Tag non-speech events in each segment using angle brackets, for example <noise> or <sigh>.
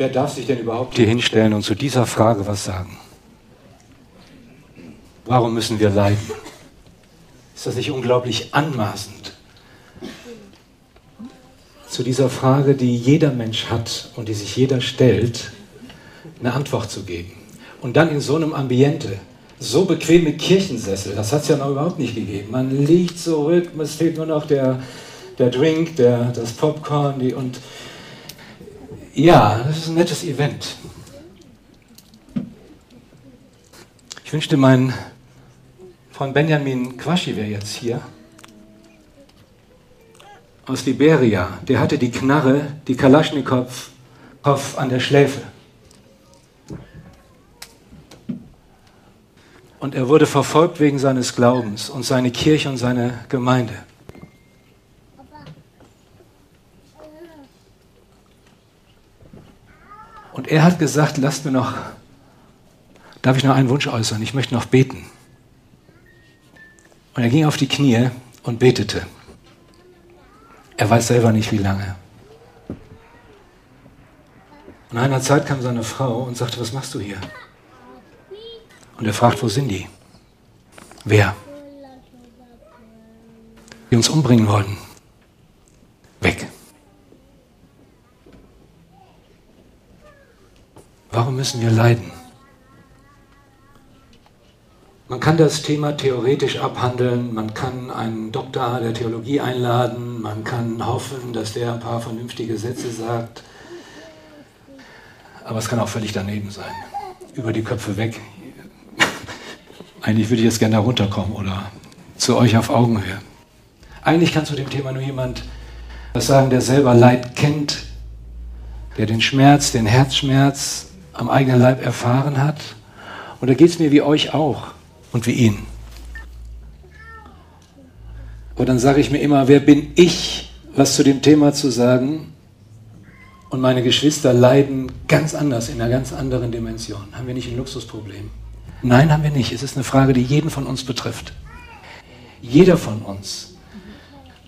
Wer darf sich denn überhaupt hier hinstellen und zu dieser Frage was sagen? Warum müssen wir leiden? Ist das nicht unglaublich anmaßend? Zu dieser Frage, die jeder Mensch hat und die sich jeder stellt, eine Antwort zu geben. Und dann in so einem Ambiente, so bequeme Kirchensessel, das hat es ja noch überhaupt nicht gegeben. Man liegt zurück, es fehlt nur noch der, der Drink, der, das Popcorn die, und ja, das ist ein nettes Event. Ich wünschte, mein Freund Benjamin Quaschi wäre jetzt hier. Aus Liberia. Der hatte die Knarre, die Kalaschnikow an der Schläfe. Und er wurde verfolgt wegen seines Glaubens und seine Kirche und seine Gemeinde. Und er hat gesagt, lasst mir noch, darf ich noch einen Wunsch äußern? Ich möchte noch beten. Und er ging auf die Knie und betete. Er weiß selber nicht, wie lange. Und nach einer Zeit kam seine Frau und sagte, was machst du hier? Und er fragt, wo sind die? Wer? Die uns umbringen wollten. Weg. Warum müssen wir leiden? Man kann das Thema theoretisch abhandeln, man kann einen Doktor der Theologie einladen, man kann hoffen, dass der ein paar vernünftige Sätze sagt, aber es kann auch völlig daneben sein. Über die Köpfe weg. <laughs> Eigentlich würde ich jetzt gerne herunterkommen oder zu euch auf Augenhöhe. Eigentlich kann zu dem Thema nur jemand was sagen, der selber Leid kennt, der den Schmerz, den Herzschmerz am eigenen Leib erfahren hat. Und da geht es mir wie euch auch und wie ihn. Und dann sage ich mir immer, wer bin ich, was zu dem Thema zu sagen? Und meine Geschwister leiden ganz anders, in einer ganz anderen Dimension. Haben wir nicht ein Luxusproblem? Nein, haben wir nicht. Es ist eine Frage, die jeden von uns betrifft. Jeder von uns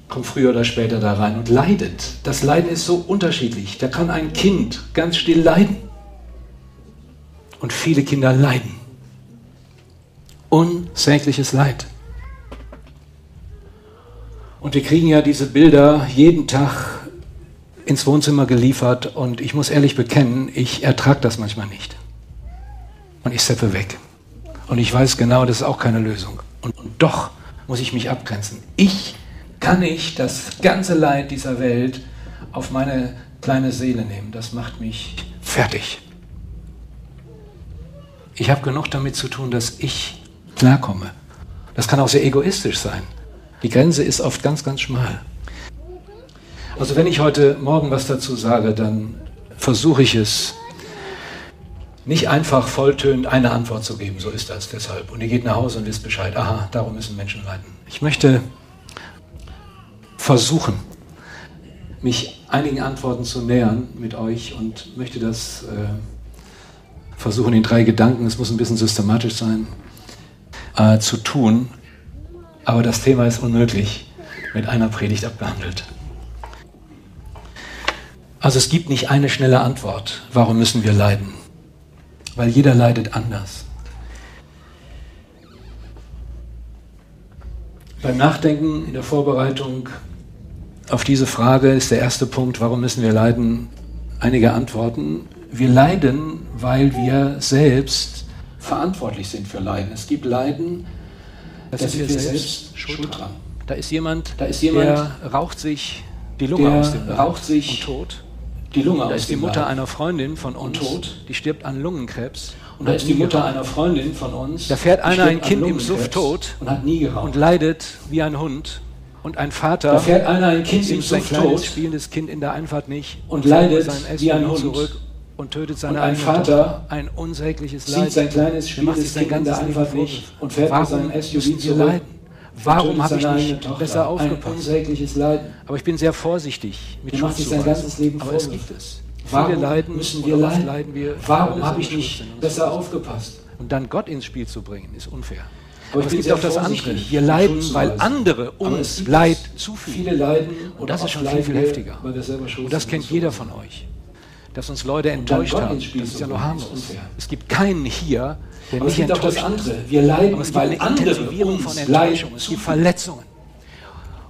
kommt früher oder später da rein und leidet. Das Leiden ist so unterschiedlich. Da kann ein Kind ganz still leiden. Und viele Kinder leiden. Unsägliches Leid. Und wir kriegen ja diese Bilder jeden Tag ins Wohnzimmer geliefert und ich muss ehrlich bekennen, ich ertrage das manchmal nicht. Und ich seppe weg. Und ich weiß genau, das ist auch keine Lösung. Und, und doch muss ich mich abgrenzen. Ich kann nicht das ganze Leid dieser Welt auf meine kleine Seele nehmen. Das macht mich fertig. Ich habe genug damit zu tun, dass ich klarkomme. Das kann auch sehr egoistisch sein. Die Grenze ist oft ganz, ganz schmal. Also wenn ich heute Morgen was dazu sage, dann versuche ich es nicht einfach volltönend eine Antwort zu geben, so ist das deshalb. Und ihr geht nach Hause und wisst Bescheid, aha, darum müssen Menschen leiden. Ich möchte versuchen, mich einigen Antworten zu nähern mit euch und möchte das äh, versuchen, in drei Gedanken, es muss ein bisschen systematisch sein, äh, zu tun. Aber das Thema ist unmöglich mit einer Predigt abgehandelt. Also es gibt nicht eine schnelle Antwort, warum müssen wir leiden weil jeder leidet anders. Beim Nachdenken in der Vorbereitung auf diese Frage ist der erste Punkt, warum müssen wir leiden, einige Antworten. Wir leiden, weil wir selbst verantwortlich sind für Leiden. Es gibt Leiden, da sind wir selbst schuld dran. Da ist jemand, da ist jemand der raucht sich die Lunge aus dem raucht sich und tot die Lunge Da ist die Mutter Leib. einer Freundin von uns, tot. die stirbt an Lungenkrebs. Und da ist die Mutter einer Freundin von uns. Da fährt einer ein Kind im Suff tot und, hat nie geraucht. und leidet wie ein Hund. Und ein Vater da fährt einer ein Kind im Suff tot, spielendes Kind in der Einfahrt nicht und, und leidet wie ein Hund. Zurück und tötet seine und ein Vater ein unsägliches Leid. Zieht sein kleines spielendes Kind in der Einfahrt nicht und fährt mit seinem SUV zurück. Leiden? Warum habe ich nicht Tochter, besser aufgepasst? Aber ich bin sehr vorsichtig mit Schuldzuweisung. Aber es gibt es. Warum Viele leiden, müssen wir leiden? leiden wir, Warum habe ich nicht besser aufgepasst? Und dann Gott ins Spiel zu bringen, ist unfair. Aber, Aber es gibt auch das andere. Wir leiden, weil andere uns Leid zufügen. Viele leiden und das ist schon viel, viel heftiger. Und das kennt jeder von euch. Dass uns Leute enttäuscht haben. Das ist ja nur harmlos. Es gibt keinen hier, der aber nicht es gibt enttäuscht auch das andere. Wir leiden, aber es gibt eine Intensivierung von Enttäuschung. Es gibt Verletzungen.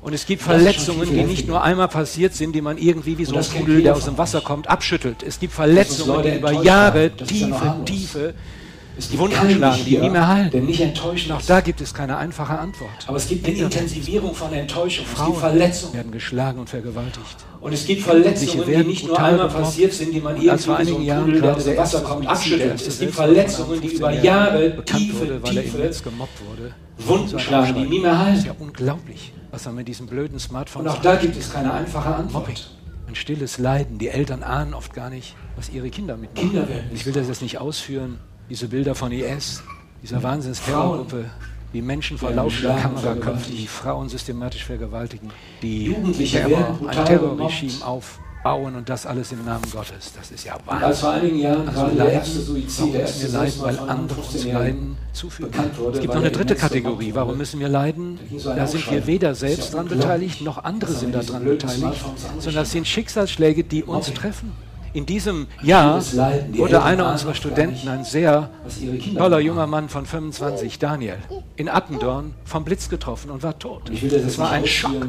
Und es gibt Verletzungen, die nicht nur einmal passiert sind, die man irgendwie wie so ein Pudel, der aus dem Wasser kommt, abschüttelt. Es gibt Verletzungen, die über Jahre tiefe, tiefe es gibt Wunden schlagen, die nie mehr heilen. Der nicht enttäuschen. Auch da gibt es keine einfache Antwort. Aber es gibt eine Intensivierung von Enttäuschung. Frauen es gibt Verletzungen. werden geschlagen und vergewaltigt. Und es gibt Verletzungen, die nicht nur einmal passiert sind, die man irgendwie vor einigen so Jahren Pudel, der aus dem Wasser kommt, abschüttelt. Es gibt Verletzungen, die über Jahre tiefe, wurde, weil tiefe gemobbt wurde. Wunden schlagen, die nie mehr heilen. Das ist ja unglaublich, was man mit diesem blöden Smartphone Und auch da gibt es keine einfache Antwort. Mobbing. Ein stilles Leiden. Die Eltern ahnen oft gar nicht, was ihre Kinder mitnehmen. Kinder werden ich will das jetzt nicht ausführen diese Bilder von IS, dieser Wahnsinnsterrorgruppe, die Menschen vor laufender Kamera köpfen, die Frauen systematisch vergewaltigen, die Terror, ein Terrorregime aufbauen und das alles im Namen Gottes. Das ist ja Wahnsinn. Als vor einigen Jahren also der erste Suizid, der erste leiden, weil andere uns Leiden zufügen. Es gibt noch eine dritte Kategorie. Warum müssen wir leiden? Da sind wir weder selbst dran beteiligt, noch andere sind daran beteiligt, sondern das sind Schicksalsschläge, die uns treffen. In diesem Jahr wurde einer unserer Studenten, ein sehr toller junger Mann von 25, Daniel, in Attendorn vom Blitz getroffen und war tot. Das war ein Schock.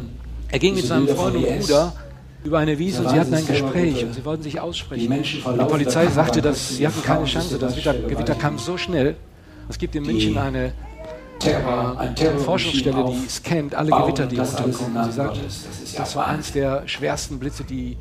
Er ging mit seinem Freund und Bruder über eine Wiese und sie hatten ein Gespräch und sie wollten sich aussprechen. Die Polizei sagte, dass sie hatten keine Chance. Das Gewitter kam so schnell. Es gibt in München eine äh, Forschungsstelle, die scannt alle Gewitter, die runterkommen. Sie sagt, das war eines der schwersten Blitze, die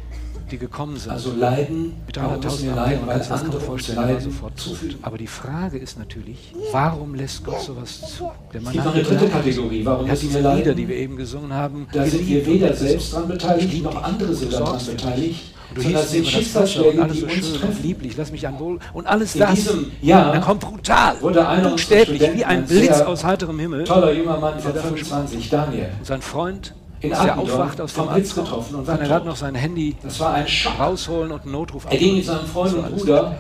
die gekommen sind. Also leiden, mit 300.000 leiden, weil das andere vorstellen, leiden, sofort zufügen. Aber die Frage ist natürlich, warum lässt Gott sowas zu? Der Mann hat eine dritte Kategorie. Warum hat diese Lieder, leiden? die wir eben gesungen haben, da sind wir weder selbst dran beteiligt, noch andere sind daran beteiligt. Und du sondern sind Schicksalsschläge, alles so die schön und lieblich, lass mich an wohl und alles In das. Diesem Jahr dann kommt brutal, buchstäblich, wie ein Blitz aus heiterem Himmel. Toller junger Mann von 25, Daniel. Und sein Freund in ist er aufwacht aus dem Blitz getroffen und kann er gerade noch sein Handy das war ein Schock. rausholen und einen Notruf Er ging mit seinem Freund und Bruder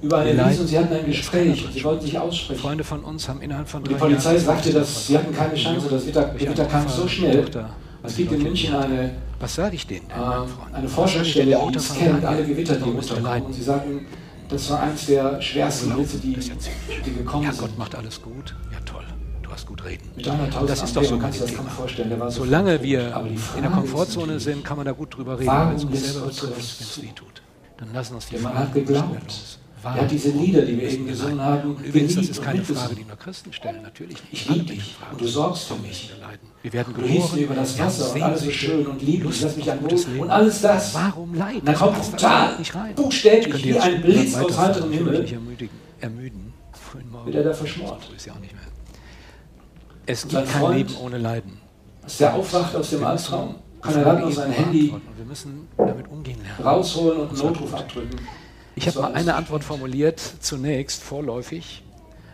über eine Wiese und sie hatten ein Gespräch und sie wollten sich aussprechen. Freunde von uns haben innerhalb von drei Die Polizei Jahren sagte, dass sie hatten keine Chance, das Gewitter, kam so schnell. Es gibt in München eine, was sage ich denen, äh, eine Forschungsstelle, die scannt alle Gewitter, die runterkommen. Und sie sagen, das war eines der schwersten Blitze, die, die gekommen sind. Ja, Gott macht alles gut. Ja, toll was gut reden. Das ist doch sogar kein Thema. Solange wir in der Komfortzone sind, kann man da gut drüber reden, wenn es uns selber betrifft, wenn es weh tut. Dann lassen uns die Fragen hat geglaubt. Er hat diese Lieder, die wir eben gesungen haben, und übrigens, das ist keine Frage, die nur Christen stellen, natürlich nicht. Ich liebe dich und du sorgst für mich. Wir werden geboren, du über das Wasser und alles so schön und lieblich, lass mich an und alles das. Warum leiden? Dann kommt total, buchstäblich, wie ein Blitz aus heiterem Himmel, ermüden. Wird er da verschmort. Ist ja auch nicht mehr. Es gibt kein Freund, Leben ohne Leiden. Als der aufwacht aus dem Albtraum, kann er dann sein Handy wir müssen damit umgehen lernen. rausholen und einen Notruf abdrücken. Ich habe mal eine Antwort formuliert, zunächst vorläufig.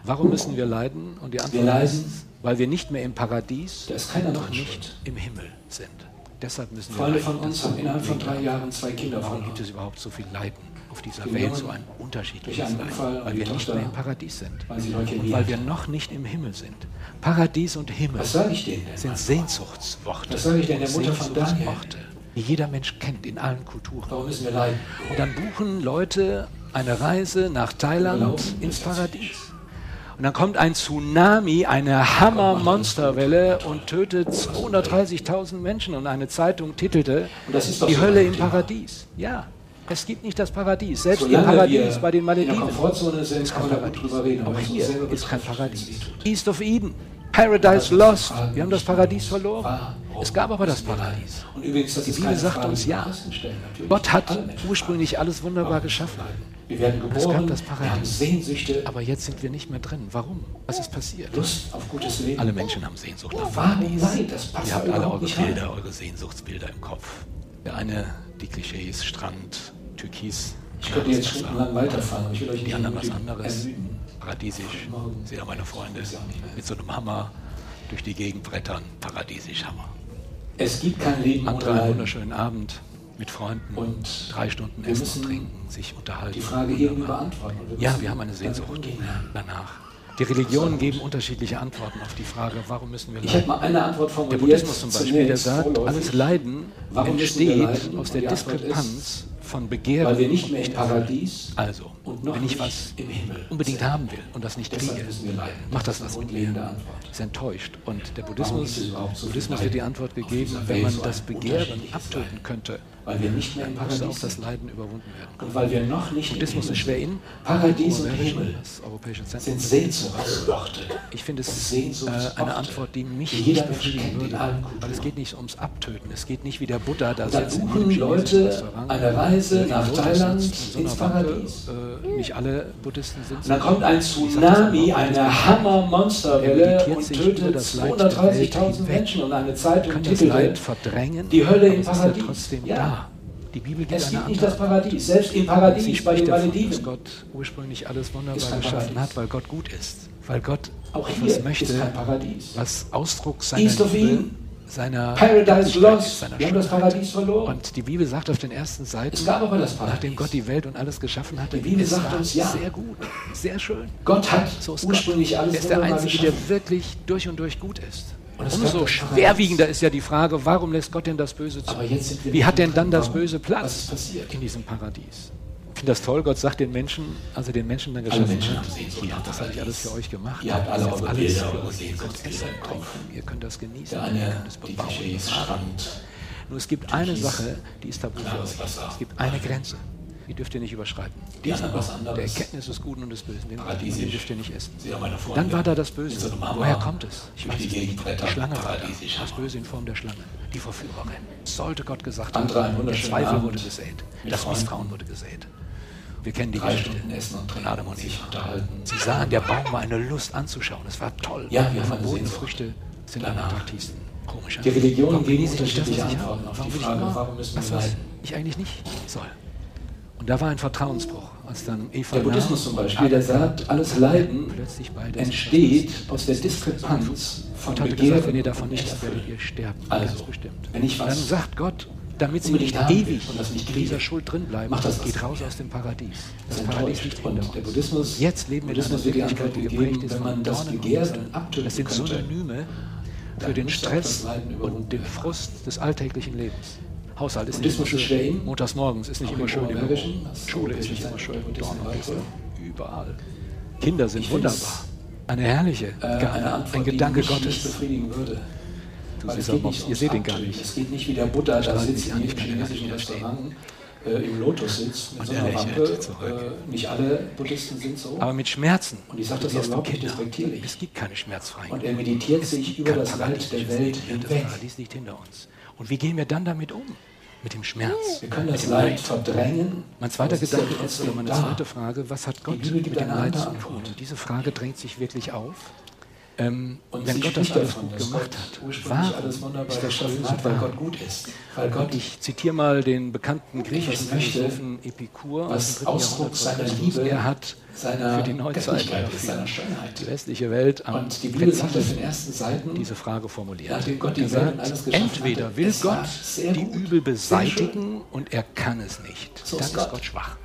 Warum müssen wir leiden? Und die Antwort wir ist, weil wir nicht mehr im Paradies, da ist keiner noch nicht im Himmel sind. Deshalb müssen wir Freunde von uns haben innerhalb von drei Jahren zwei Kinder Warum gibt es überhaupt so viel Leiden? Auf dieser Welt so ein unterschiedliches Leid, weil wir nicht mehr im Paradies sind und weil wir noch nicht im Himmel sind. Paradies und Himmel sind Sehnsuchtsworte, Was sage ich denn der Mutter von Daniel? die jeder Mensch kennt in allen Kulturen. Warum müssen wir leiden? Und dann buchen Leute eine Reise nach Thailand ins Paradies. Und dann kommt ein Tsunami, eine Hammer-Monsterwelle und tötet 230.000 Menschen. Und eine Zeitung titelte Die Hölle im Paradies. Ja, es gibt nicht das Paradies. Selbst Solange im Paradies bei den Malediven sind, ist kein Paradies. Reden, Auch hier ist kein Paradies. East of Eden, Paradise Lost. Wir haben das Paradies verloren. Es gab aber das Paradies. Und übrigens, das Die Bibel sagt uns ja. Gott hat ursprünglich alles wunderbar geschaffen. Wir werden geboren, es gab das Paradies. Sehnsüchte. Aber jetzt sind wir nicht mehr drin. Warum? Was ist passiert? Lust auf gutes Leben. Alle Menschen haben Sehnsucht nach Paradies. Ihr habt alle eure Bilder, eure Sehnsuchtsbilder im Kopf. Der eine, die Klischees, Strand, Türkis. Ich könnte jetzt stundenlang weiterfahren, aber ich will euch Die anderen was anderes. Paradiesisch. Seht meine Freunde mit so einem Hammer durch die Gegend brettern. Paradiesisch Hammer. Es gibt kein Leben Andere ohne einen wunderschönen Abend mit Freunden und drei Stunden essen und trinken, sich unterhalten. Die Frage irgendwie beantworten. Wir ja, wir haben eine Sehnsucht danach. Die Religionen geben unterschiedliche Antworten auf die Frage, warum müssen wir leiden. Ich habe mal eine Antwort formuliert. Der Buddhismus zum Beispiel, der sagt, alles Leiden entsteht aus der Diskrepanz von Begehren. Weil wir nicht mehr im Paradies also, und noch wenn ich was im Himmel unbedingt sind. haben will und das nicht kriege, macht das was mit mir. Ist enttäuscht. Und der Buddhismus, so Buddhismus wird die Antwort gegeben, wenn man das Begehren abtöten könnte, weil wir nicht mehr im Paradies auch das Leiden überwunden werden. Und weil wir noch nicht Buddhismus im Himmel sind. In, Paradies und Himmel sind Sehnsuchtsworte. Ich finde es äh, eine Antwort, die mich die jeder nicht befriedigen würde. Weil es geht nicht ums Abtöten. Es geht nicht wie der Buddha da, da sitzt. Leute eine Reise nach Thailand in ins Paradies. Äh, nicht alle Buddhisten sind so. Dann kommt ein Tsunami, eine Hammer-Monsterwelle und tötet 230.000 Menschen und eine Zeitung titelt die Hölle im Paradies. Ja. Die Bibel gibt es gibt nicht das Paradies. Selbst im Paradies bei den Malediven. Dass Gott ursprünglich alles wunderbar geschaffen hat, weil Gott gut ist. Weil Gott auch etwas möchte, was Ausdruck seiner East Liebe, seiner Paradise lost. Seiner Wir haben das Paradies verloren. Und die Bibel sagt auf den ersten Seiten, nachdem Gott die Welt und alles geschaffen hatte, die Bibel es sagt uns, ja. sehr gut, sehr schön. Gott hat so ursprünglich Gott. alles Er ist der Einzige, geschaffen. der wirklich durch und durch gut ist. Und umso schwerwiegender ist ja die Frage, warum lässt Gott denn das Böse zu? Wie hat denn dann das Böse Platz in diesem Paradies? Ich finde das toll, Gott sagt den Menschen, also den Menschen dann geschaffen, Menschen haben so das habe ich alles für euch gemacht. Ihr habt alle eure alles Bilder, eure Sehnsucht, essen, trinken, ihr könnt das genießen, eine, ihr könnt es bebauen. Strand, Nur es gibt eine Sache, die ist tabu für euch. Es gibt eine Grenze die dürft ihr nicht überschreiten. Diesen ja, anderes. der Erkenntnis des Guten und des Bösen, den, ah, den dürft ihr nicht essen. Dann war da das Böse. Woher kommt es? Ich weiß die, Gegenbretter. die Schlange war da. Das Böse in Form der Schlange. Die Verführerin. Sollte Gott gesagt haben. Der Zweifel Abend. wurde gesät. Das Misstrauen wurde gesät. Wir kennen die Drei Geschichte von Adam und ich. Sie sahen, der Baum war eine Lust anzuschauen. Es war toll. Ja, wir verbotene Früchte sind am attraktivsten. Komisch. Die Religionen geben unterschiedliche Antworten auf die Frage, warum müssen wir leiden? Ich eigentlich nicht soll. Und da war ein Vertrauensbruch. Als dann Eva der Buddhismus zum Beispiel, der sagt, alles Leiden entsteht aus der Diskrepanz von Gott hatte Begehren gesagt, wenn ihr davon nicht esst, werdet ihr sterben. Also, bestimmt. Wenn ich was dann sagt Gott, damit sie nicht ewig und das nicht kriege, dieser Schuld drin bleiben, macht das geht raus aus dem Paradies. Das, das Paradies liegt in der Buddhismus. Jetzt leben wir in einer Wirklichkeit, die geprägt ist von Dornen und Das sind Synonyme für den Stress und den Frust des alltäglichen Lebens. Haushalt ist Buddhismus nicht immer schön. Montags morgens ist nicht immer schön. Schule ist nicht immer schön. Dornwald überall. Kinder sind wunderbar. Eine herrliche äh, Ghana, ein Gedanke Gottes. Du siehst aber, ihr seht ihn gar nicht. Es geht nicht wie der Buddha da sitzt in einem chinesischen Restaurant äh, im Lotus sitzt mit und so einer Lampe. Äh, nicht alle Buddhisten sind so. Aber mit Schmerzen. Und ich sage das auch überhaupt Kinder. respektierlich. Es gibt keine schmerzfreien. Und er meditiert es sich über das Paradies Leid der Welt hinweg. Das Paradies liegt hinter uns. Und wie gehen wir dann damit um? mit dem Schmerz. Wir können das Leid Leid. verdrängen. Mein zweiter Gedanke ist, oder meine zweite Frage, was hat Gott mit dem Leid zu tun? Und diese Frage drängt sich wirklich auf. Ähm, und wenn Gott das alles gut gemacht hat, warum ist das verwöhnt, weil Gott gut ist? Weil Gott ich zitiere mal den bekannten griechischen Philosophen Epikur was Ausdruck seiner Liebe, er hat für die Neuzeit, für die westliche Welt am und die Bibel hat auf den ersten Seiten, diese Frage formuliert. Gott die gesagt, entweder will Gott die Übel beseitigen und er kann es nicht. So Dann ist Gott schwach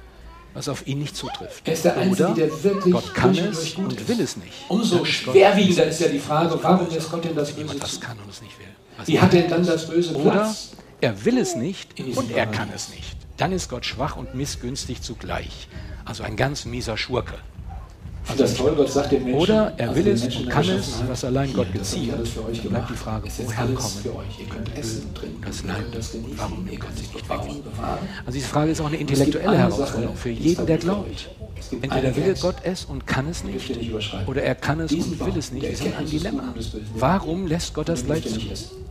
was auf ihn nicht zutrifft. Er ist der Einzige, Oder der wirklich Gott kann es und will es nicht. Umso ja, schwerwiegender ist ja die Frage, warum lässt Gott denn das Böse das kann und es nicht will. Was Wie hat denn dann das Böse Oder er will es nicht und er kann es nicht. Dann ist Gott schwach und missgünstig zugleich. Also ein ganz mieser Schurke. Oder er will es und kann es, was allein Gott gezielt. Dann bleibt die Frage, woher kommen das Leid, warum ihr könnt sich nicht bewahren. Also diese Frage ist auch eine intellektuelle Herausforderung für jeden, der glaubt. Entweder will Gott es und kann es nicht, oder er kann es und will es nicht. Das ist ein Dilemma. Warum lässt Gott das Leid zu?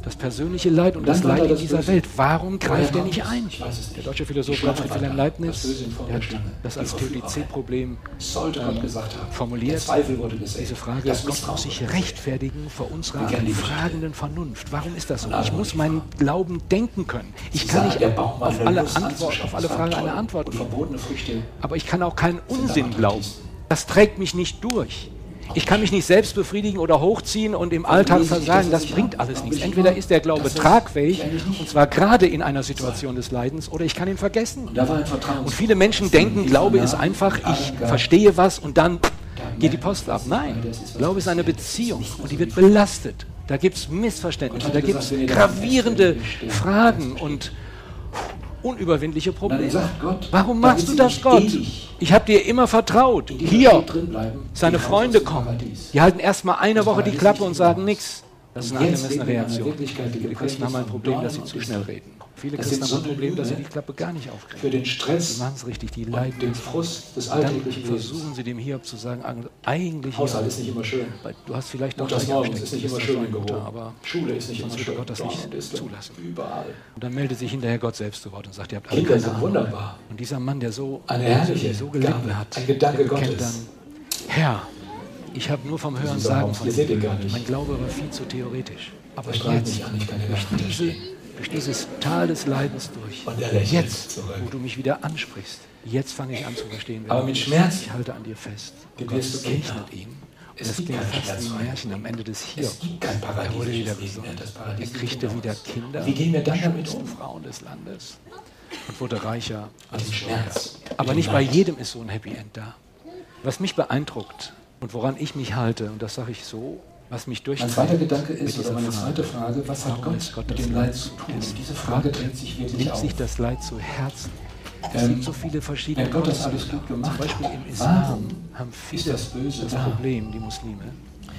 Das persönliche Leid und das Leid in dieser Welt. Warum greift er nicht ein? Der deutsche Philosoph Gottfried Wilhelm Leibniz hat das als Theodizee-Problem gesagt haben formuliert. Diese Frage, das muss sich rechtfertigen vor unserer fragenden Vernunft. Warum ist das so? Ich muss meinen Glauben denken können. Ich kann nicht auf alle, Antwort, auf alle Fragen eine Antwort geben. Aber ich kann auch keinen Unsinn glauben. Das trägt mich nicht durch ich kann mich nicht selbst befriedigen oder hochziehen und im Alltag versagen, das bringt alles nichts. Entweder ist der Glaube tragfähig, und zwar gerade in einer Situation des Leidens, oder ich kann ihn vergessen. Und viele Menschen denken, Glaube ist einfach, ich verstehe was und dann geht die Post ab. Nein, Glaube ist eine Beziehung und die wird belastet. Da gibt es Missverständnisse, da gibt es gravierende Fragen und unüberwindliche Probleme. Sagt Gott, Warum machst du das, Gott? Ich habe dir immer vertraut. Hier, seine Freunde kommen. Die halten erstmal eine das Woche die Klappe und sagen nichts. Das ist eine angemessene Reaktion. Die Christen haben ein Problem, dass sie zu schnell reden. Viele das Christen haben das so Problem, dass sie die ne? Klappe gar nicht aufkriegen. Für den Stress. Die machen es richtig, die leiden. den Frust des alltäglichen versuchen sie dem Hiob zu sagen, eigentlich. Haushalt ist nicht immer schön. du hast vielleicht noch das Morgen ist nicht immer schön in aber Schule ist nicht immer schön. Gott das nicht zulassen. Überall. Und dann meldet sich hinterher Gott selbst zu Wort und sagt, ihr habt alle Kinder wunderbar. Und dieser Mann, der so, eine so gelitten hat, ein Gedanke Gottes. dann, Herr, ich habe nur vom Hören sagen von Ihr seht ihn gar nicht. Mein Glaube war viel zu theoretisch. Aber jetzt, nicht diese durch dieses Tal des Leidens durch. Und er lächelt jetzt, zurück. wo du mich wieder ansprichst, jetzt fange ich an zu verstehen. Aber mit Schmerz. Ich halte an dir fest. Du wirst segnet ihn. Es das ging fast wie ein Märchen am Ende des Hier. Es gibt kein Paradies. Er wurde wieder gesund. Er kriegte wieder Kinder. Wie gehen wir dann damit um? Frauen des Landes. Und wurde reicher als Schmerz. Aber nicht bei jedem ist so ein Happy End da. Was mich beeindruckt und woran ich mich halte, und das sage ich so was mich durch. Mein zweiter Gedanke ist, oder meine zweite Frage, was hat Gott, Gott mit dem Leid zu tun? Ist. Diese Frage dreht sich wirklich Nimmt auf. sich das Leid zu Herzen? Es ähm, gibt so viele verschiedene Wenn Gott das alles gut gemacht Zum Beispiel haben viele das, Böse das Problem, die Muslime,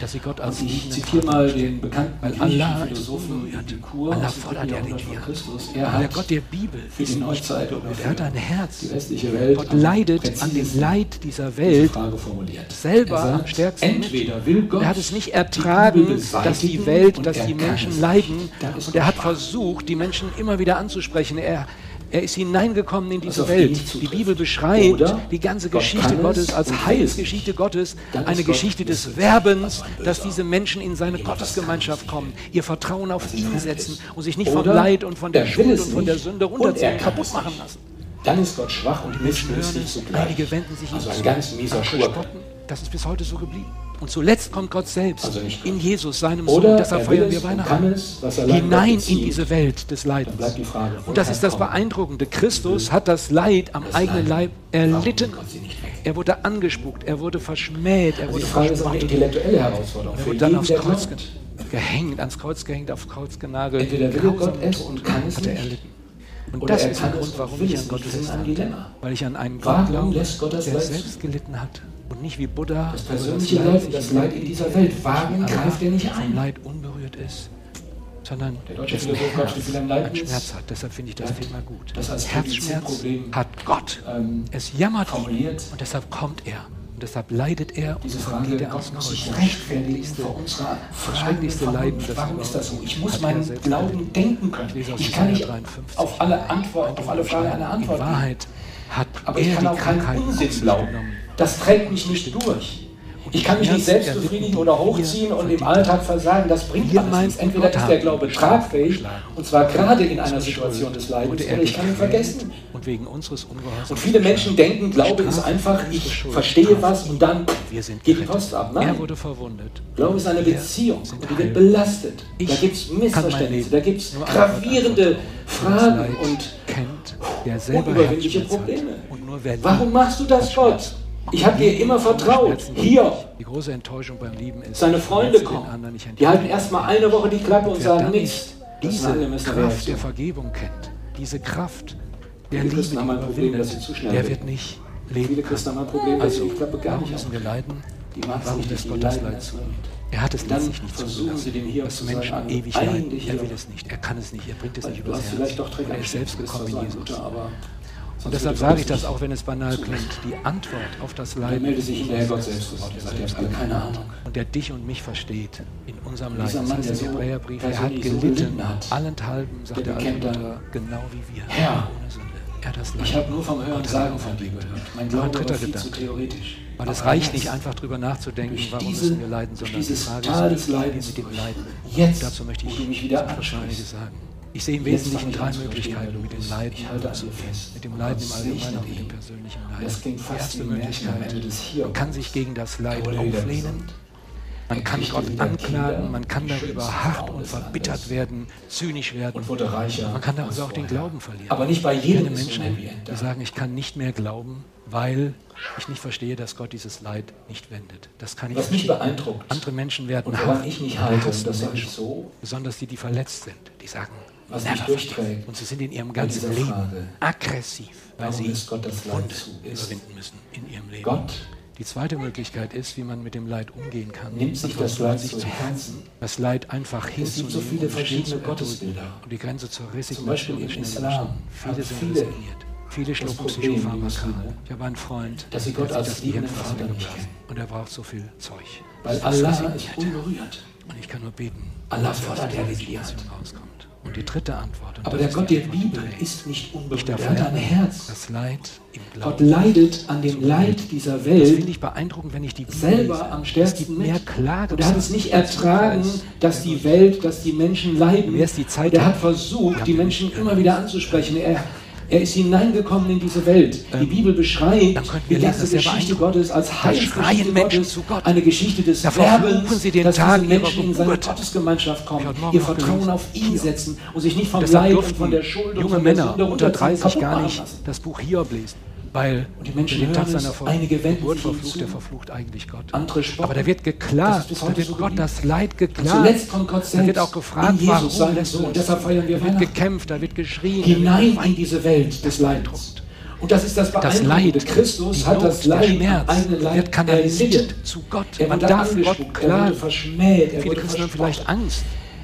dass sie Gott als Und ich zitiere mal den bekannten griechischen Philosophen Epikur Allah fordert also ja den Christus. Er hat der Gott der Bibel für die Neuzeit und er hat ein Herz. Gott leidet an dem Leid dieser Welt selber sagt, am stärksten. Entweder will Gott er hat es nicht ertragen, die dass die Welt, dass die Menschen leiden. Und er hat versucht, die Menschen immer wieder anzusprechen. Er er ist hineingekommen in diese Welt. Die Bibel beschreibt die ganze Geschichte Gottes als Heilsgeschichte Gottes, eine Geschichte des Werbens, dass diese Menschen in seine Gottesgemeinschaft kommen, ihr Vertrauen auf ihn setzen und sich nicht vom Leid und von der Schuld und von der Sünde runterziehen, kaputt machen lassen. Dann ist Gott schwach und missgünstig zugleich. Einige wenden sich also ein ganz mieser Schurken. Das ist bis heute so geblieben. Und zuletzt kommt Gott selbst also in Jesus, seinem Sohn. Oder deshalb feiern wir Weihnachten. Es, hinein in diese Welt des Leidens. Frage, und das ist das Beeindruckende. Christus hat das Leid am das eigenen Leib erlitten. Er wurde angespuckt, er wurde verschmäht, er also wurde verspottet. intellektuelle Herausforderung. Er wurde dann aufs Kreuz ge gehängt, ans Kreuz gehängt, aufs Kreuz genagelt. Entweder will Gott es und kann es hat er erlitten. Und das ist der Grund, warum ich an Gott festhalte, weil ich an einen Gott glaube, der selbst gelitten hat und nicht wie Buddha das persönliche das Leid, Leid, das Leid in dieser Welt Warum greift er nicht ein. Leid unberührt ist, sondern der deutsche Philosoph Gott viel Schmerz hat. Deshalb finde ich das Thema gut. Das als Herzschmerz hat Gott. Ähm, es jammert formuliert. Ihn, und deshalb kommt er. Und deshalb leidet er und diese Frage, geht er ans Kreuz. Das schrecklichste Leiden, Warum ist das so? Ich muss meinen Glauben denken können. Ich, kann nicht auf alle Antworten, auf alle Fragen eine Antwort geben hat aber ich kann auch keinen Unsinn glauben. Das trägt mich nicht durch. Ich kann mich nicht selbst befriedigen oder hochziehen und im Alltag versagen. Das bringt alles nichts. Entweder ist der Glaube tragfähig, und zwar gerade in einer Situation des Leidens, oder ich kann ihn vergessen. Und, viele Menschen denken, Glaube ist einfach, ich verstehe was und dann geht die Post ab. Nein, Glaube ist eine Beziehung und die wird belastet. Da gibt es Missverständnisse, da gibt es gravierende Fragen und kennt, der selber Unüberwindliche Probleme. Warum machst du das, Gott? Ich habe dir immer vertraut. Hier. Die große Enttäuschung beim Lieben ist, seine Freunde kommen. Die halten erstmal eine Woche die Klappe und sagen nichts. Diese Kraft der Vergebung kennt, diese Kraft der Viele Liebe, die überwindet, der wird nicht leben. Viele Christen haben ein Problem, dass also, warum müssen wir leiden? Die warum ist Gott das Leid zu? Er hat es letztlich nicht zugelassen, dass Menschen ewig leiden. Er will es nicht, er kann es nicht, er bringt es nicht übers Herz. Und er ist selbst gekommen in Jesus. Und deshalb sage ich das, auch wenn es banal klingt. Die Antwort auf das Leiden ist Gott selbst. Und der dich und mich versteht in unserem Leiden. Das heißt im Hebräerbrief, er hat gelitten, allenthalben, sagt der Alter, genau wie wir, ohne Sünde er das nicht. Ich habe nur vom Hören sagen von dir gehört. Mein Glaube mein dritter Gedanke. theoretisch. Weil es reicht nicht, einfach darüber nachzudenken, warum müssen wir leiden, sondern die Frage Tal ist, wie gehen mit dem Leiden? Jetzt, dazu möchte ich mich wieder Wahrscheinlich sagen. Ich sehe im Wesentlichen drei Möglichkeiten mit dem Leiden. Ich halte an fest. Mit dem Leiden im Allgemeinen und mit dem persönlichen Leiden. Das klingt fast Die erste Möglichkeit, man kann sich gegen das Leiden auflehnen. Man kann Gott anklagen, man kann darüber hart und verbittert werden, zynisch werden. Und wurde reicher. Man kann darüber auch den Glauben verlieren. Aber nicht bei jedem Menschen, die sagen, ich kann nicht mehr glauben, weil ich nicht verstehe, dass Gott dieses Leid nicht wendet. Das kann ich Was mich beeindruckt. Andere Menschen werden und hart. Ich nicht halte, das Menschen, so. Besonders die, die verletzt sind, die sagen, was mich durchträgt. Und sie sind in ihrem ganzen Leben aggressiv, weil sie Gott das Leid überwinden müssen in ihrem Leben. Gott die zweite Möglichkeit ist, wie man mit dem Leid umgehen kann. Nimmt sich das Leid sich zu Herzen. Das Leid einfach hinzunehmen. Es gibt so viele verschiedene Gottesbilder. Und die Grenze zur Resignation Zum Beispiel im Islam. Viele sind viele, resigniert. Viele schlucken Psychopharmaka. Ich habe einen Freund, dass sie Gott als das liebenden Vater nicht kennen. Und er braucht so viel Zeug. Weil Allah ist unberührt. Und ich kann nur beten. Allah fordert die rauskommt. Und die dritte Antwort. Aber der Gott der Bibel ist nicht unberührt. Er hat ein Herz. Das Leid im Glauben. Gott leidet an dem Leid dieser Welt. Das finde ich beeindruckend, wenn ich die Bibel selber lese. am stärksten mehr Klage. Und er hat es nicht ertragen, dass die Welt, dass die Menschen leiden. Wer ist die Zeit? Er hat versucht, die Menschen immer wieder anzusprechen. Er er ist hineingekommen in diese Welt. Die ähm, Bibel beschreibt die ganze Geschichte Gottes als Heilsgeschichte Menschen zu Gott. Eine Geschichte des Werbens, sie den dass Tag diese Menschen in seine Gottesgemeinschaft kommen, ihr Vertrauen auf ihn setzen und sich nicht vom Leid und von der Schuld junge und von Männer unter 30 gar nicht das Buch Hiob lesen. Weil und die Menschen den Tag seiner Ver einige Geburt verflucht, der verflucht eigentlich Gott. Andere Aber da wird geklagt, da wird Gott das Leid geklagt. Zuletzt kommt Gott selbst da wird auch gefragt, warum lässt du Deshalb feiern wir da wird gekämpft, da wird geschrien. Hinein in diese Welt des Leidens. Und das ist das Das Leid, Christus hat das Leid, Schmerz, Leid wird kanalisiert zu Gott. Er Man darf Gott klagen. Verschmäht, Viele Christen haben vielleicht Angst.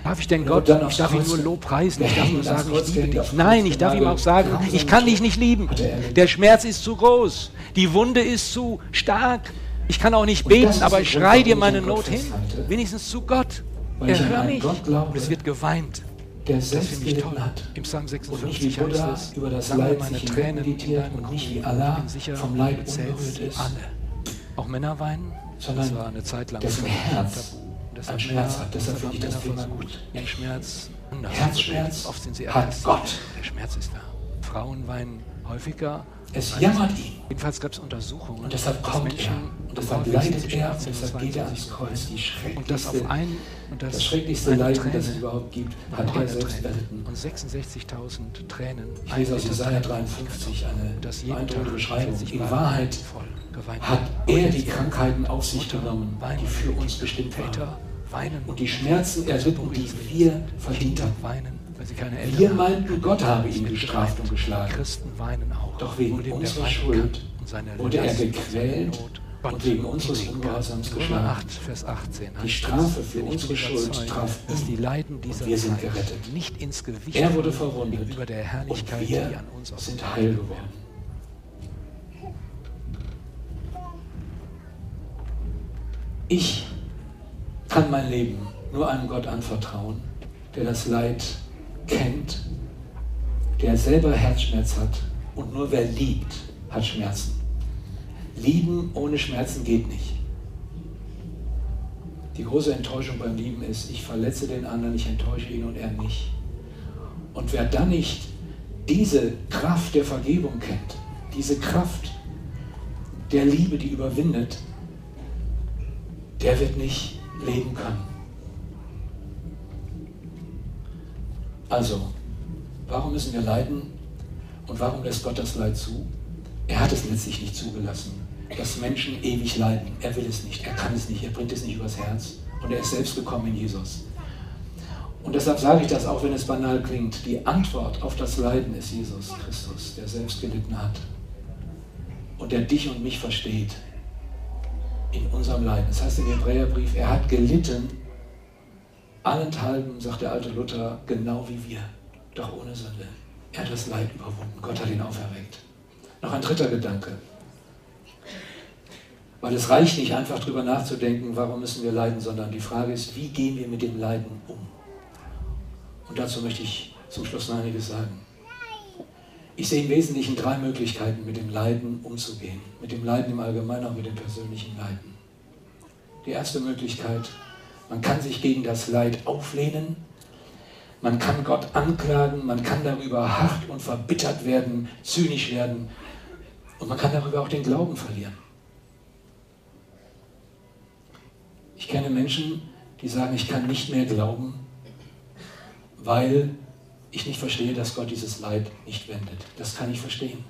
Darf ich denn Gott, ich darf ihn nur Lob preisen, ich darf nur sagen, ich liebe dich. Nein, ich darf ihm auch sagen, ich kann dich nicht lieben. Der Schmerz ist zu groß, die Wunde ist zu stark. Ich kann auch nicht beten, aber ich schreie dir meine Not hin, wenigstens zu Gott. Er hört mich. Und es wird geweint. der selbst gelitten hat. Im Psalm 56 und nicht wie Buddha über das Leid sich Tränen meditiert und nicht wie Allah vom Leid unberührt ist. Alle. Auch Männer weinen, sondern das war eine Zeit lang dessen Herz ein Schmerz hat. Deshalb finde ich das Thema gut. Ihren Schmerz Herzschmerz Oft sind sie hat Gott. Der Schmerz ist da. Frauen weinen häufiger. Es jammert ihn. Jedenfalls gab es Untersuchungen. Und deshalb kommt er. Und deshalb leidet er. Und deshalb geht er ans Kreuz. Die und das auf ein, und das, das schrecklichste Leiden, das es überhaupt gibt, hat er selbst erlitten. Und 66.000 Tränen. Ich lese aus Jesaja 53 eine eindeutige Beschreibung. In Wahrheit hat er die Krankheiten auf sich genommen, die für uns bestimmt waren. Und die Schmerzen erlitten, die wir verdient haben. Wir meinten, Gott habe ihn gestraft und geschlagen. Doch wegen unserer Schuld wurde er gequält und wegen unseres Ungehorsams geschlagen. Die Strafe für unsere Schuld traf ihn und wir sind gerettet. Nicht ins Gewicht er wurde verwundet über der Herrlichkeit, und wir die an uns sind heil geworden. Ich kann mein Leben nur einem Gott anvertrauen, der das Leid kennt, der selber Herzschmerz hat und nur wer liebt, hat Schmerzen. Lieben ohne Schmerzen geht nicht. Die große Enttäuschung beim Lieben ist, ich verletze den anderen, ich enttäusche ihn und er mich. Und wer dann nicht diese Kraft der Vergebung kennt, diese Kraft der Liebe, die überwindet, der wird nicht leben können. Also, warum müssen wir leiden und warum lässt Gott das Leid zu? Er hat es letztlich nicht zugelassen, dass Menschen ewig leiden. Er will es nicht, er kann es nicht, er bringt es nicht übers Herz. Und er ist selbst gekommen in Jesus. Und deshalb sage ich das, auch wenn es banal klingt. Die Antwort auf das Leiden ist Jesus Christus, der selbst gelitten hat und der dich und mich versteht in unserem Leiden. Das heißt im Hebräerbrief, er hat gelitten, allenthalben, sagt der alte Luther, genau wie wir, doch ohne Sünde. Er hat das Leid überwunden, Gott hat ihn auferweckt. Noch ein dritter Gedanke. Weil es reicht nicht einfach darüber nachzudenken, warum müssen wir leiden, sondern die Frage ist, wie gehen wir mit dem Leiden um? Und dazu möchte ich zum Schluss noch einiges sagen. Ich sehe im Wesentlichen drei Möglichkeiten, mit dem Leiden umzugehen. Mit dem Leiden im Allgemeinen, auch mit dem persönlichen Leiden. Die erste Möglichkeit, man kann sich gegen das Leid auflehnen, man kann Gott anklagen, man kann darüber hart und verbittert werden, zynisch werden und man kann darüber auch den Glauben verlieren. Ich kenne Menschen, die sagen, ich kann nicht mehr glauben, weil ich nicht verstehe, dass Gott dieses Leid nicht wendet. Das kann ich verstehen.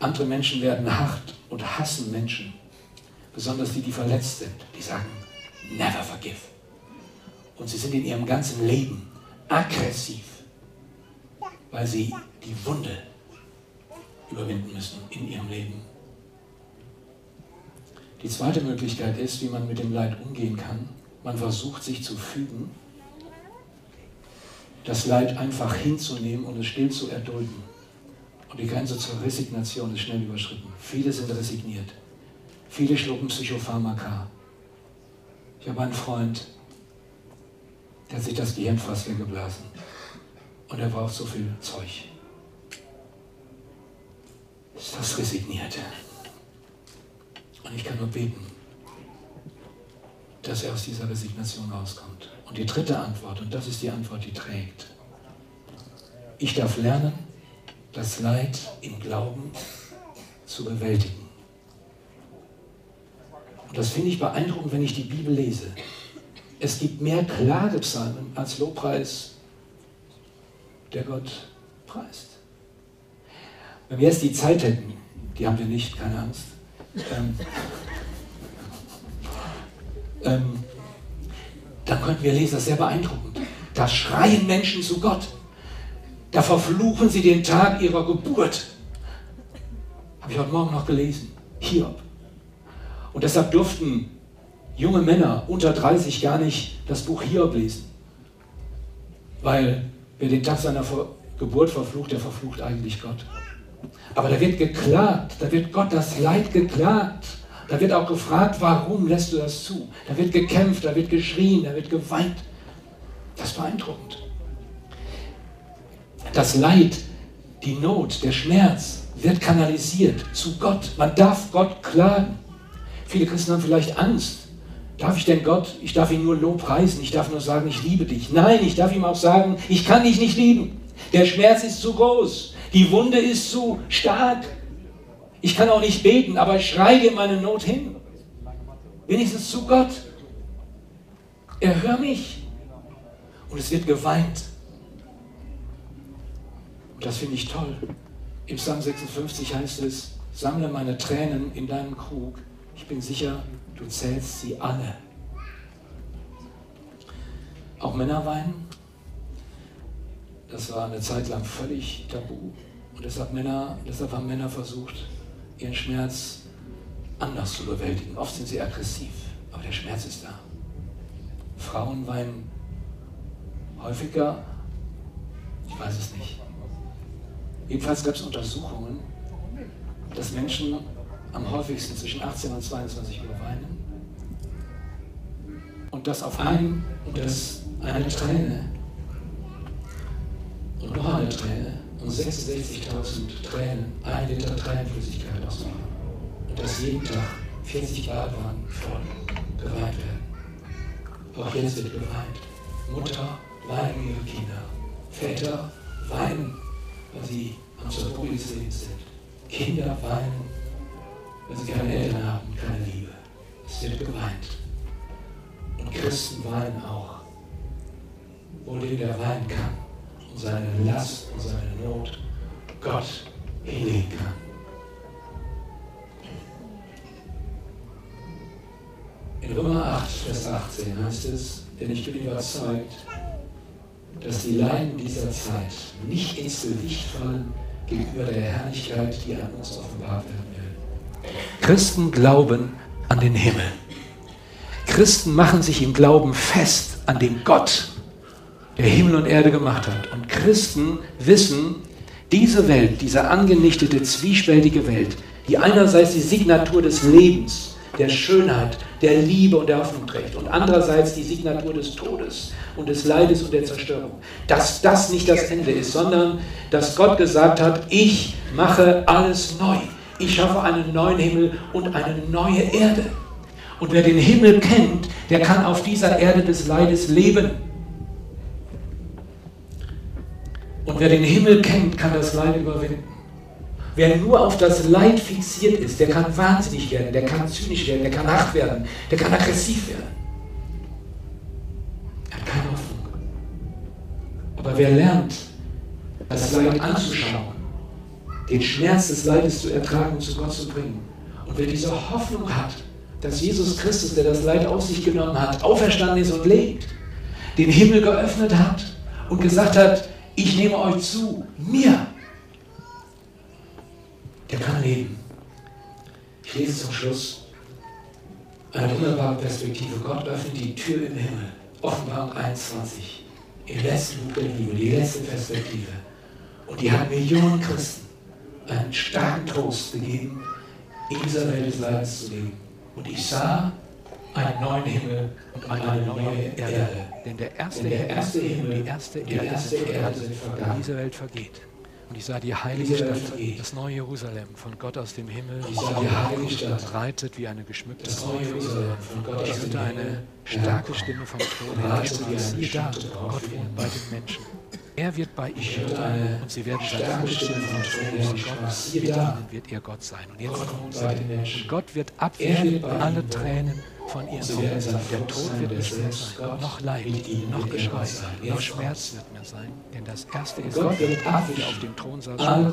Andere Menschen werden hart und hassen Menschen, besonders die, die verletzt sind. Die sagen, never forgive. Und sie sind in ihrem ganzen Leben aggressiv, weil sie die Wunde überwinden müssen in ihrem Leben. Die zweite Möglichkeit ist, wie man mit dem Leid umgehen kann. Man versucht sich zu fügen, das Leid einfach hinzunehmen und es still zu erdulden. Und die Grenze zur Resignation ist schnell überschritten. Viele sind resigniert. Viele schlucken Psychopharmaka. Ich habe einen Freund, der hat sich das Gehirn fast weggeblasen. Und er braucht so viel Zeug. Ist das resigniert? Und ich kann nur beten, dass er aus dieser Resignation rauskommt. Und die dritte Antwort, und das ist die Antwort, die trägt. Ich darf lernen, das Leid im Glauben zu bewältigen. Und das finde ich beeindruckend, wenn ich die Bibel lese. Es gibt mehr Klagepsalmen als Lobpreis, der Gott preist. Wenn wir jetzt die Zeit hätten, die haben wir nicht, keine Angst, ähm, <laughs> ähm, dann könnten wir lesen, das ist sehr beeindruckend. Da schreien Menschen zu Gott. Da verfluchen sie den Tag ihrer Geburt. Habe ich heute Morgen noch gelesen. Hiob. Und deshalb durften junge Männer unter 30 gar nicht das Buch Hiob lesen. Weil wer den Tag seiner Geburt verflucht, der verflucht eigentlich Gott. Aber da wird geklagt, da wird Gott das Leid geklagt. Da wird auch gefragt, warum lässt du das zu? Da wird gekämpft, da wird geschrien, da wird geweint. Das ist beeindruckend. Das Leid, die Not, der Schmerz wird kanalisiert zu Gott. Man darf Gott klagen. Viele Christen haben vielleicht Angst. Darf ich denn Gott, ich darf ihn nur lobpreisen, ich darf nur sagen, ich liebe dich. Nein, ich darf ihm auch sagen, ich kann dich nicht lieben. Der Schmerz ist zu groß. Die Wunde ist zu stark. Ich kann auch nicht beten, aber ich schreie meine Not hin. Wenigstens zu Gott. Er hört mich. Und es wird geweint. Und das finde ich toll. Im Psalm 56 heißt es, sammle meine Tränen in deinen Krug. Ich bin sicher, du zählst sie alle. Auch Männer weinen. Das war eine Zeit lang völlig tabu. Und deshalb, Männer, deshalb haben Männer versucht, ihren Schmerz anders zu bewältigen. Oft sind sie aggressiv, aber der Schmerz ist da. Frauen weinen häufiger, ich weiß es nicht. Jedenfalls gab es Untersuchungen, dass Menschen am häufigsten zwischen 18 und 22 Uhr weinen. Und das auf ein, und das eine Träne und noch eine Träne und 66.000 Tränen, ein Liter Tränenflüssigkeit ausmachen. Und dass jeden Tag 40 Badwannen voll geweint werden. Auch jetzt wird geweint. Mutter weinen ihre Kinder. Väter weinen, weil sie am Zerbrüchungsleben sind. Kinder weinen, weil sie keine Eltern haben, keine Liebe. Es wird geweint. Und Christen weinen auch. Wo der weinen kann seine Last und seine Not Gott hinlegen kann. In Römer 8, Vers 18 heißt es, denn ich bin überzeugt, dass die Leiden dieser Zeit nicht ins Gewicht fallen gegenüber der Herrlichkeit, die an uns offenbart werden will. Christen glauben an den Himmel. Christen machen sich im Glauben fest an den Gott, der Himmel und Erde gemacht hat. Und Christen wissen, diese Welt, diese angenichtete, zwiespältige Welt, die einerseits die Signatur des Lebens, der Schönheit, der Liebe und der Hoffnung trägt und andererseits die Signatur des Todes und des Leides und der Zerstörung, dass das nicht das Ende ist, sondern dass Gott gesagt hat, ich mache alles neu. Ich schaffe einen neuen Himmel und eine neue Erde. Und wer den Himmel kennt, der kann auf dieser Erde des Leides leben. Und wer den Himmel kennt, kann das Leid überwinden. Wer nur auf das Leid fixiert ist, der kann wahnsinnig werden, der kann zynisch werden, der kann hart werden, der kann aggressiv werden. Er hat keine Hoffnung. Aber wer lernt, das Leid anzuschauen, den Schmerz des Leides zu ertragen und zu Gott zu bringen, und wer diese Hoffnung hat, dass Jesus Christus, der das Leid auf sich genommen hat, auferstanden ist und lebt, den Himmel geöffnet hat und gesagt hat, ich nehme euch zu, mir, der kann leben. Ich lese zum Schluss eine wunderbare Perspektive. Gott öffnet die Tür im Himmel. Offenbarung 21. Im letzten Buch der Bibel, die letzte Perspektive. Und die hat Millionen Christen einen starken Trost gegeben, in dieser Welt des Leidens zu leben. Und ich sah einen neuen Himmel und eine neue Erde. Denn der erste, Denn der erste Himmel und die erste Erde erste sind Erde vergangen. diese Welt vergeht. Und ich sah die heilige Stadt, das neue Jerusalem, von Gott aus dem Himmel, Ich sah die heilige Stadt, breitet wie eine geschmückte das neue Jerusalem, von Gott Ich hörte eine starke Stimme vom Thron her, die siehe da, Braut Gott für wohnt bei den Menschen. Er wird bei ihnen und sie werden sein vom und Gott mit da, ihnen wird ihr Gott sein. Und jetzt und Gott wird abwischen alle. Tränen von werden Augen. sein Der Tod wird nicht mehr selbst sein, noch Leid, noch Geschrei, noch Schmerz wird mehr sein. Denn das Erste ist, Gott wird abwischen auf dem Thron Tränen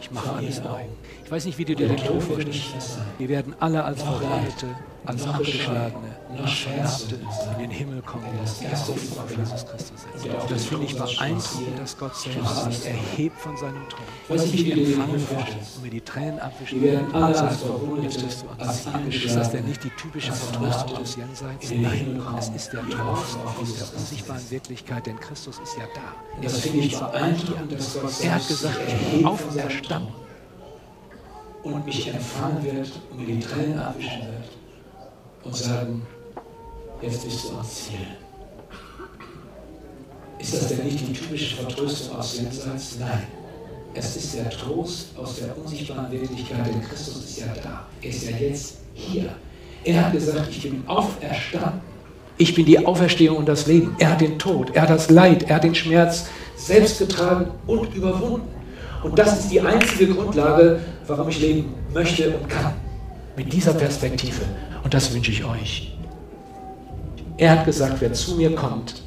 Ich mache alles neu. Augen. Ich weiß nicht, wie du dir den Tod vorstellst. Wir werden alle als Leid, als noch Abgeschlagene, Es sein. in den Himmel kommen, das der auf. Jesus Christus setzt. Und Das finde ich beeindruckend, dass Gott selbst sich erhebt von seinem Thron. Ich wie du dir empfangen vorstellst. und mir die Tränen abwischen alle und sagen, jetzt bist du Ziel. Ist das denn nicht die typische Vertröstung aus Jenseits? Nein, es ist der Trost aus der unsichtbaren Wirklichkeit, denn Christus ist ja da. Das finde ich beeindruckend, dass Gott Er hat gesagt, ich bin auferstanden. Und mich empfangen wird und mir die Tränen abwischen wird und sagen, du ans Ziel. Ist das denn nicht die typische Vertröstung aus Jenseits? Nein. Es ist der Trost aus der unsichtbaren Wirklichkeit, denn Christus ist ja da. Er ist ja jetzt hier. Er hat gesagt, ich bin auferstanden. Ich bin die Auferstehung und das Leben. Er hat den Tod, er hat das Leid, er hat den Schmerz selbst getragen und überwunden. Und das ist die einzige Grundlage, warum ich leben möchte und kann. Mit dieser Perspektive. Und das wünsche ich euch. Er hat gesagt, wer zu mir kommt,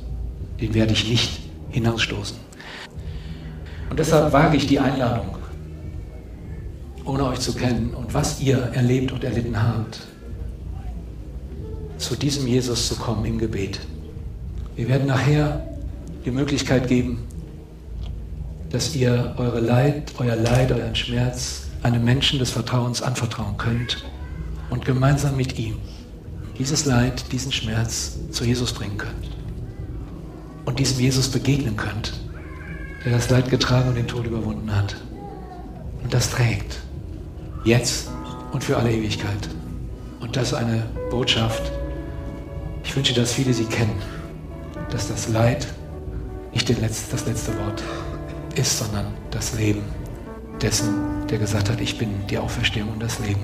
den werde ich nicht hinausstoßen. Und deshalb wage ich die Einladung, ohne euch zu kennen und was ihr erlebt und erlitten habt, zu diesem Jesus zu kommen im Gebet. Wir werden nachher die Möglichkeit geben, dass ihr eure Leid, euer Leid, euren Schmerz einem Menschen des Vertrauens anvertrauen könnt und gemeinsam mit ihm dieses Leid, diesen Schmerz zu Jesus bringen könnt und diesem Jesus begegnen könnt, der das Leid getragen und den Tod überwunden hat. Und das trägt. Jetzt und für alle Ewigkeit. Und das ist eine Botschaft. Ich wünsche, dass viele sie kennen. Dass das Leid nicht Letz-, das letzte Wort ist, sondern das Leben dessen, der gesagt hat, ich bin die Auferstehung und das Leben.